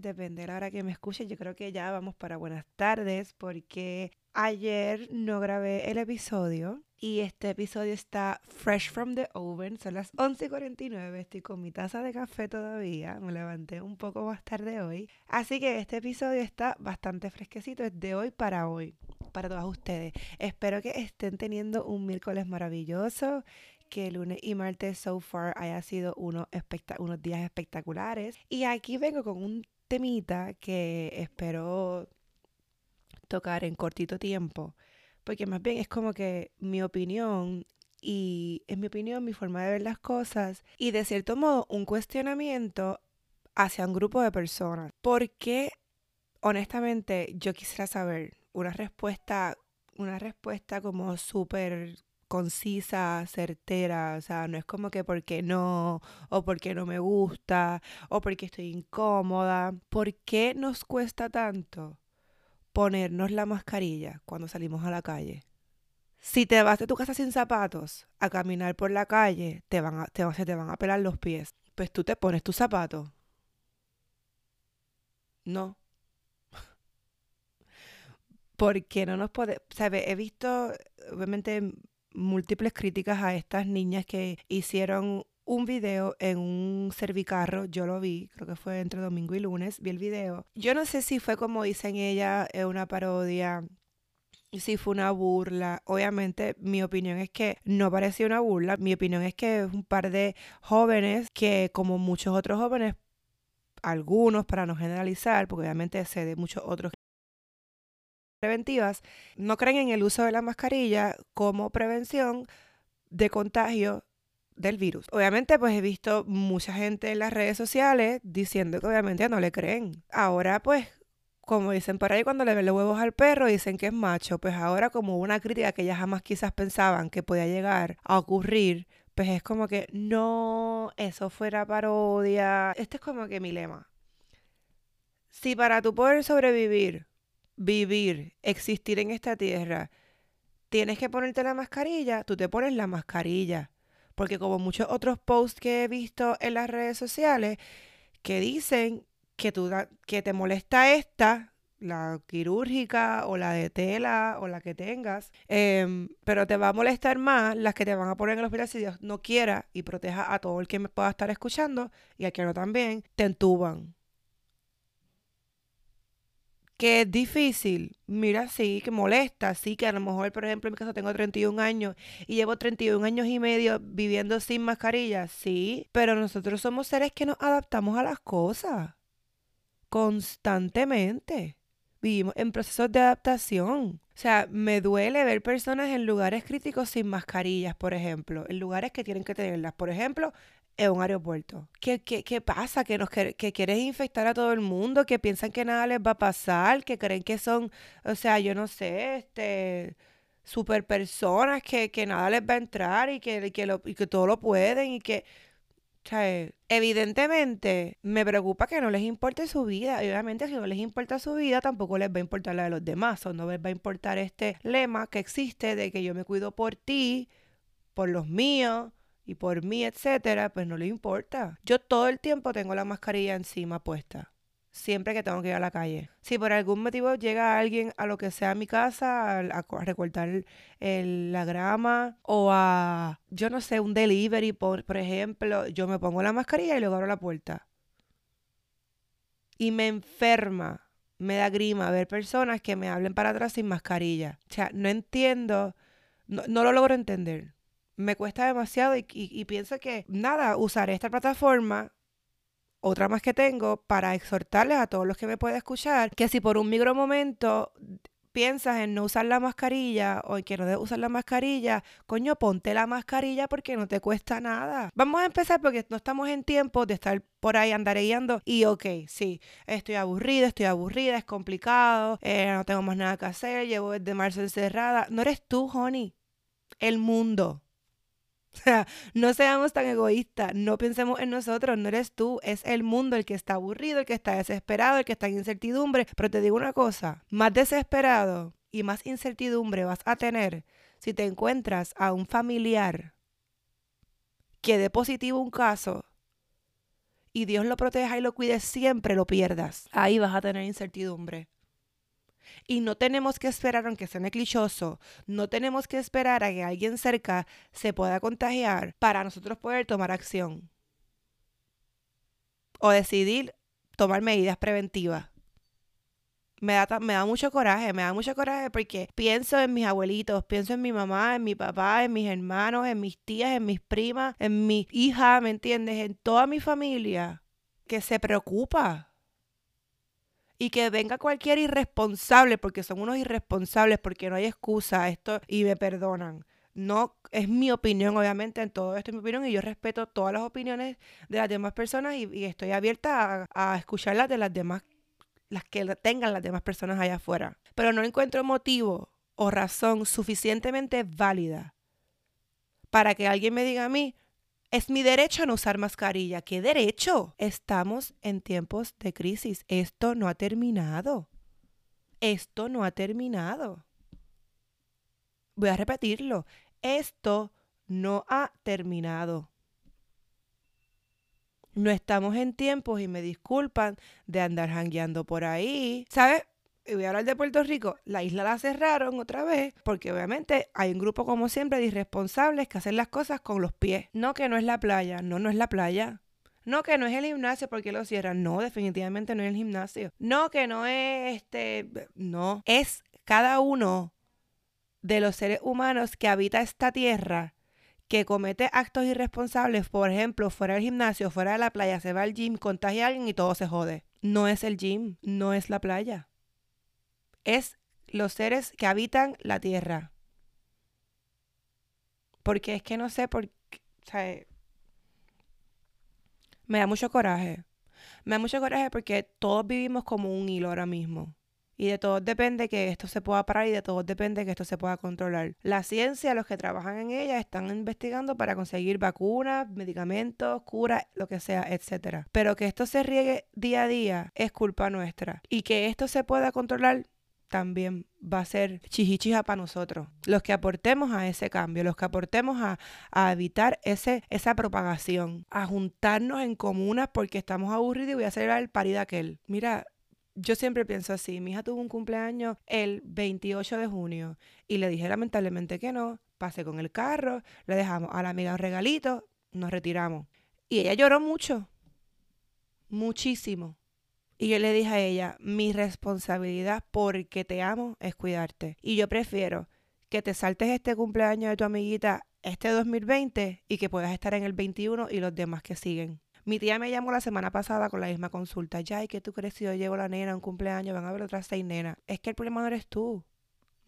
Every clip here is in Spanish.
Depende de la hora que me escuchen. Yo creo que ya vamos para buenas tardes porque ayer no grabé el episodio y este episodio está fresh from the oven. Son las 11:49. Estoy con mi taza de café todavía. Me levanté un poco más tarde hoy. Así que este episodio está bastante fresquecito. Es de hoy para hoy. Para todos ustedes. Espero que estén teniendo un miércoles maravilloso que lunes y martes so far haya sido unos, unos días espectaculares. Y aquí vengo con un temita que espero tocar en cortito tiempo, porque más bien es como que mi opinión y es mi opinión, mi forma de ver las cosas y de cierto modo un cuestionamiento hacia un grupo de personas. Porque honestamente yo quisiera saber una respuesta, una respuesta como súper concisa, certera, o sea, no es como que porque no, o porque no me gusta, o porque estoy incómoda. ¿Por qué nos cuesta tanto ponernos la mascarilla cuando salimos a la calle? Si te vas de tu casa sin zapatos a caminar por la calle, te van a, te, se te van a pelar los pies. Pues tú te pones tus zapatos. No. Porque no nos podemos, ¿sabes? He visto, obviamente, múltiples críticas a estas niñas que hicieron un video en un servicarro, yo lo vi, creo que fue entre domingo y lunes, vi el video. Yo no sé si fue como dicen ella, una parodia, si fue una burla. Obviamente mi opinión es que no parecía una burla, mi opinión es que es un par de jóvenes que como muchos otros jóvenes, algunos para no generalizar, porque obviamente sé de muchos otros preventivas no creen en el uso de la mascarilla como prevención de contagio del virus. Obviamente, pues he visto mucha gente en las redes sociales diciendo que obviamente no le creen. Ahora, pues, como dicen por ahí cuando le ven los huevos al perro, dicen que es macho. Pues ahora como una crítica que ya jamás quizás pensaban que podía llegar a ocurrir, pues es como que no, eso fuera parodia. Este es como que mi lema. Si para tu poder sobrevivir vivir, existir en esta tierra, tienes que ponerte la mascarilla, tú te pones la mascarilla. Porque como muchos otros posts que he visto en las redes sociales que dicen que, tú, que te molesta esta, la quirúrgica o la de tela o la que tengas, em, pero te va a molestar más las que te van a poner en el hospital si Dios no quiera y proteja a todo el que me pueda estar escuchando y a que no también, te entuban. Que es difícil, mira, sí, que molesta, sí, que a lo mejor, por ejemplo, en mi caso tengo 31 años y llevo 31 años y medio viviendo sin mascarilla, sí, pero nosotros somos seres que nos adaptamos a las cosas constantemente vivimos en procesos de adaptación. O sea, me duele ver personas en lugares críticos sin mascarillas, por ejemplo, en lugares que tienen que tenerlas, por ejemplo, en un aeropuerto. ¿Qué, qué, qué pasa? ¿Que, nos, que, quieren infectar a todo el mundo? ¿Que piensan que nada les va a pasar? ¿Que creen que son, o sea, yo no sé, este super personas que, que nada les va a entrar y que, que, lo, y que todo lo pueden y que sea, evidentemente me preocupa que no les importe su vida. Y obviamente si no les importa su vida, tampoco les va a importar la de los demás. O no les va a importar este lema que existe de que yo me cuido por ti, por los míos y por mí, etcétera. Pues no les importa. Yo todo el tiempo tengo la mascarilla encima puesta siempre que tengo que ir a la calle. Si por algún motivo llega alguien a lo que sea mi casa, a, recortar la grama o a, yo no sé, un delivery, por, por ejemplo, yo me pongo la mascarilla y luego abro la puerta. Y me enferma, me da grima ver personas que me hablen para atrás sin mascarilla. O sea, no entiendo, no, lo logro entender. Me cuesta demasiado y, y pienso que, nada, usaré esta plataforma otra más que tengo para exhortarles a todos los que me pueden escuchar que si por un micro momento piensas en no usar la mascarilla o en que no debes usar la mascarilla, coño, ponte la mascarilla porque no te cuesta nada. Vamos a empezar porque no estamos en tiempo de estar por ahí andareando y ok, sí, estoy aburrida, estoy aburrida, es complicado, eh, no tengo más nada que hacer, llevo desde marzo encerrada. No eres tú, honey, el mundo. O sea, no seamos tan egoístas, no pensemos en nosotros, no eres tú, es el mundo el que está aburrido, el que está desesperado, el que está en incertidumbre. Pero te digo una cosa, más desesperado y más incertidumbre vas a tener si te encuentras a un familiar que dé positivo un caso y Dios lo proteja y lo cuide, siempre lo pierdas. Ahí vas a tener incertidumbre. Y no tenemos que esperar, aunque sea clichoso, no tenemos que esperar a que alguien cerca se pueda contagiar para nosotros poder tomar acción. O decidir tomar medidas preventivas. Me da, me da mucho coraje, me da mucho coraje porque pienso en mis abuelitos, pienso en mi mamá, en mi papá, en mis hermanos, en mis tías, en mis primas, en mi hija, ¿me entiendes? En toda mi familia que se preocupa y que venga cualquier irresponsable, porque son unos irresponsables, porque no hay excusa esto y me perdonan. No es mi opinión, obviamente, en todo esto es mi opinión y yo respeto todas las opiniones de las demás personas y, estoy abierta a, a escucharlas de las demás, las que tengan las demás personas allá afuera. Pero no encuentro motivo o razón suficientemente válida para que alguien me diga a mí, es mi derecho no usar mascarilla. ¿Qué derecho? Estamos en tiempos de crisis. Esto no ha terminado. Esto no ha terminado. Voy a repetirlo. Esto no ha terminado. No estamos en tiempos, y me disculpan, de andar jangueando por ahí. ¿Sabes? Y voy a hablar de Puerto Rico, la isla la cerraron otra vez porque obviamente hay un grupo como siempre de irresponsables que hacen las cosas con los pies. No que no es la playa, no, no es la playa. No, que no es el gimnasio porque lo cierran. No, definitivamente no es el gimnasio. No, que no es este. No, es cada uno de los seres humanos que habita esta tierra que comete actos irresponsables, por ejemplo, fuera del gimnasio, fuera de la playa, se va al gym, contagia a alguien y todo se jode. No es el gym, no es la playa es los seres que habitan la tierra. Porque es que no sé por qué, o sea, me da mucho coraje. Me da mucho coraje porque todos vivimos como un hilo ahora mismo. Y de todos depende que esto se pueda parar y de todos depende que esto se pueda controlar. La ciencia, los que trabajan en ella, están investigando para conseguir vacunas, medicamentos, curas, lo que sea, etc. Pero que esto se riegue día a día es culpa nuestra. Y que esto se pueda controlar también va a ser chijichija para nosotros. Los que aportemos a ese cambio, los que aportemos a, a, evitar ese, esa propagación, a juntarnos en comunas porque estamos aburridos y voy a celebrar el parida aquel. Mira, yo siempre pienso así, mi hija tuvo un cumpleaños el 28 de junio y le dije lamentablemente que no, pasé con el carro, le dejamos a la amiga un regalito, nos retiramos. Y ella lloró mucho, muchísimo. Y yo le dije a ella, mi responsabilidad porque te amo es cuidarte. Y yo prefiero que te saltes este cumpleaños de tu amiguita este 2020 y que puedas estar en el 21 y los demás que siguen. Mi tía me llamó la semana pasada con la misma consulta. Ya, ¿y qué tú crees si yo llevo la nena a un cumpleaños? Van a ver otras seis nenas. Es que el problema no eres tú.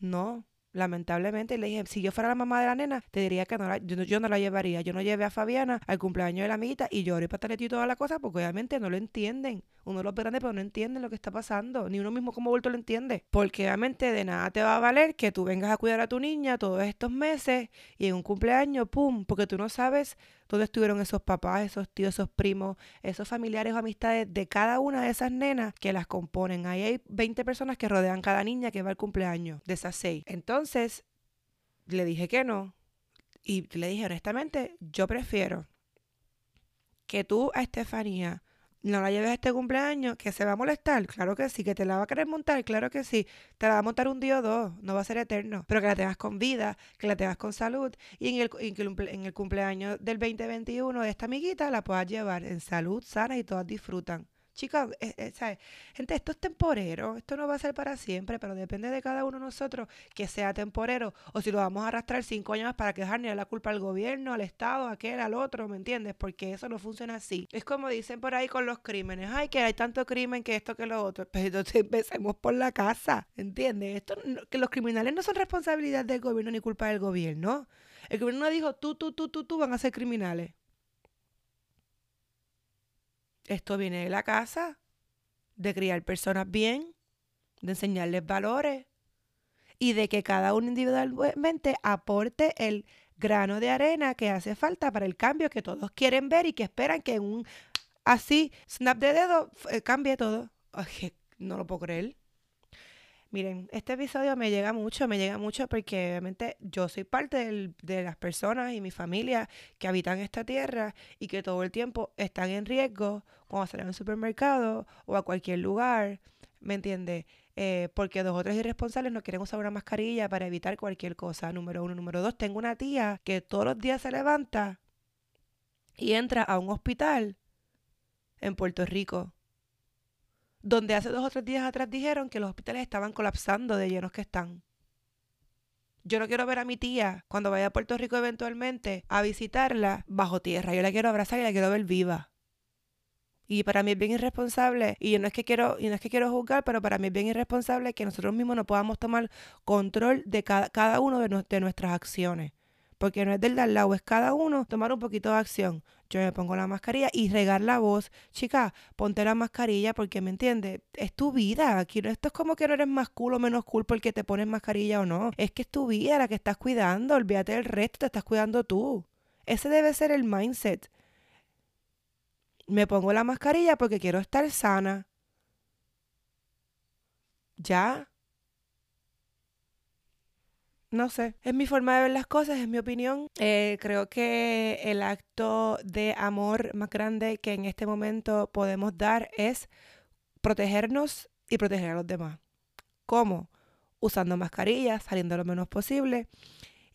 No, lamentablemente. le dije, si yo fuera la mamá de la nena, te diría que no yo, no la llevaría. Yo no llevé a Fabiana al cumpleaños de la amiguita y lloré pataleti y toda la cosa porque obviamente no lo entienden. Uno los grande, pero no entienden lo que está pasando. Ni uno mismo como vuelto lo entiende. Porque obviamente de nada te va a valer que tú vengas a cuidar a tu niña todos estos meses y en un cumpleaños, ¡pum! Porque tú no sabes dónde estuvieron esos papás, esos tíos, esos primos, esos familiares o amistades de cada una de esas nenas que las componen. Ahí hay 20 personas que rodean cada niña que va al cumpleaños de esas seis. Entonces, le dije que no. Y le dije honestamente, yo prefiero que tú a Estefanía no la lleves a este cumpleaños, que se va a molestar, claro que sí, que te la va a querer montar, claro que sí, te la va a montar un día o dos, no va a ser eterno, pero que la tengas con vida, que la tengas con salud y en el, en el cumpleaños del 2021 de esta amiguita la puedas llevar en salud, sana y todas disfrutan. Chicas, eh, eh, gente, esto es temporero, esto no va a ser para siempre, pero depende de cada uno de nosotros que sea temporero o si lo vamos a arrastrar cinco años para quejar ni a la culpa al gobierno, al Estado, a aquel, al otro, ¿me entiendes? Porque eso no funciona así. Es como dicen por ahí con los crímenes, ay, que hay tanto crimen que esto que lo otro, pero entonces empecemos por la casa, ¿entiendes? Esto, que los criminales no son responsabilidad del gobierno ni culpa del gobierno. El gobierno no dijo, tú, tú, tú, tú, tú van a ser criminales. Esto viene de la casa, de criar personas bien, de enseñarles valores y de que cada uno individualmente aporte el grano de arena que hace falta para el cambio que todos quieren ver y que esperan que en un así snap de dedo eh, cambie todo. no lo puedo creer. Miren, este episodio me llega mucho, me llega mucho porque obviamente yo soy parte de las personas y mi familia que habitan esta tierra y que todo el tiempo están en riesgo cuando salen al supermercado o a cualquier lugar, ¿me entiendes? Eh, porque dos o tres irresponsables no quieren usar una mascarilla para evitar cualquier cosa, número uno. Número dos, tengo una tía que todos los días se levanta y entra a un hospital en Puerto Rico donde hace dos o tres días atrás dijeron que los hospitales estaban colapsando de llenos que están. Yo no quiero ver a mi tía cuando vaya a Puerto Rico eventualmente a visitarla bajo tierra. Yo la quiero abrazar y la quiero ver viva. Y para mí es bien irresponsable, y no es que quiero, y no es que quiero juzgar, pero para mí es bien irresponsable que nosotros mismos no podamos tomar control de cada, cada uno de, de nuestras acciones porque no es del de al lado, es cada uno tomar un poquito de acción. Yo me pongo la mascarilla y regar la voz. Chica, ponte la mascarilla porque, ¿me entiendes? Es tu vida. Aquí esto es como que no eres más cool o menos cool porque te pones mascarilla o no. Es que es tu vida la que estás cuidando. Olvídate del resto, te estás cuidando tú. Ese debe ser el mindset. Me pongo la mascarilla porque quiero estar sana. Ya, no sé, es mi forma de ver las cosas, es mi opinión. Eh, creo que el acto de amor más grande que en este momento podemos dar es protegernos y proteger a los demás. ¿Cómo? Usando mascarillas, saliendo lo menos posible.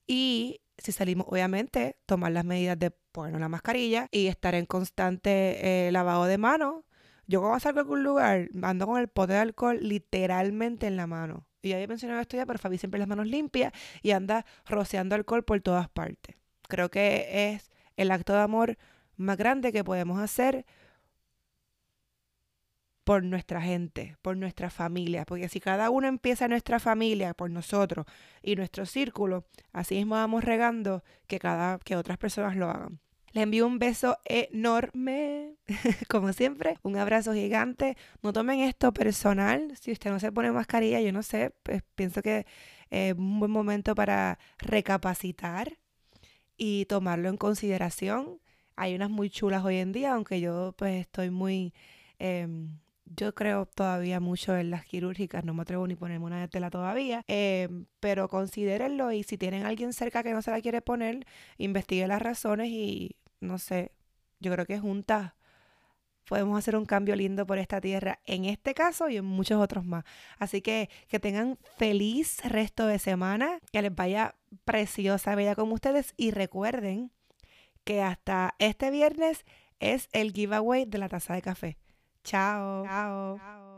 Y si salimos, obviamente, tomar las medidas de ponernos la mascarilla y estar en constante eh, lavado de manos. Yo cuando salgo a algún lugar, ando con el pote de alcohol literalmente en la mano y ya había mencionado esto ya, pero Fabi siempre las manos limpias y anda rociando alcohol por todas partes. Creo que es el acto de amor más grande que podemos hacer por nuestra gente, por nuestra familia, porque si cada uno empieza nuestra familia por nosotros y nuestro círculo, así mismo vamos regando que cada que otras personas lo hagan. Le envío un beso enorme, como siempre, un abrazo gigante. No tomen esto personal. Si usted no se pone mascarilla, yo no sé, pues pienso que es un buen momento para recapacitar y tomarlo en consideración. Hay unas muy chulas hoy en día, aunque yo pues estoy muy... Em, yo creo todavía mucho en las quirúrgicas, no me atrevo ni ponerme una de tela todavía, eh, pero considérenlo y si tienen alguien cerca que no se la quiere poner, investigue las razones y no sé, yo creo que juntas podemos hacer un cambio lindo por esta tierra en este caso y en muchos otros más. Así que que tengan feliz resto de semana, que les vaya preciosa, bella como ustedes y recuerden que hasta este viernes es el giveaway de la taza de café. Chao. Chao. Chao.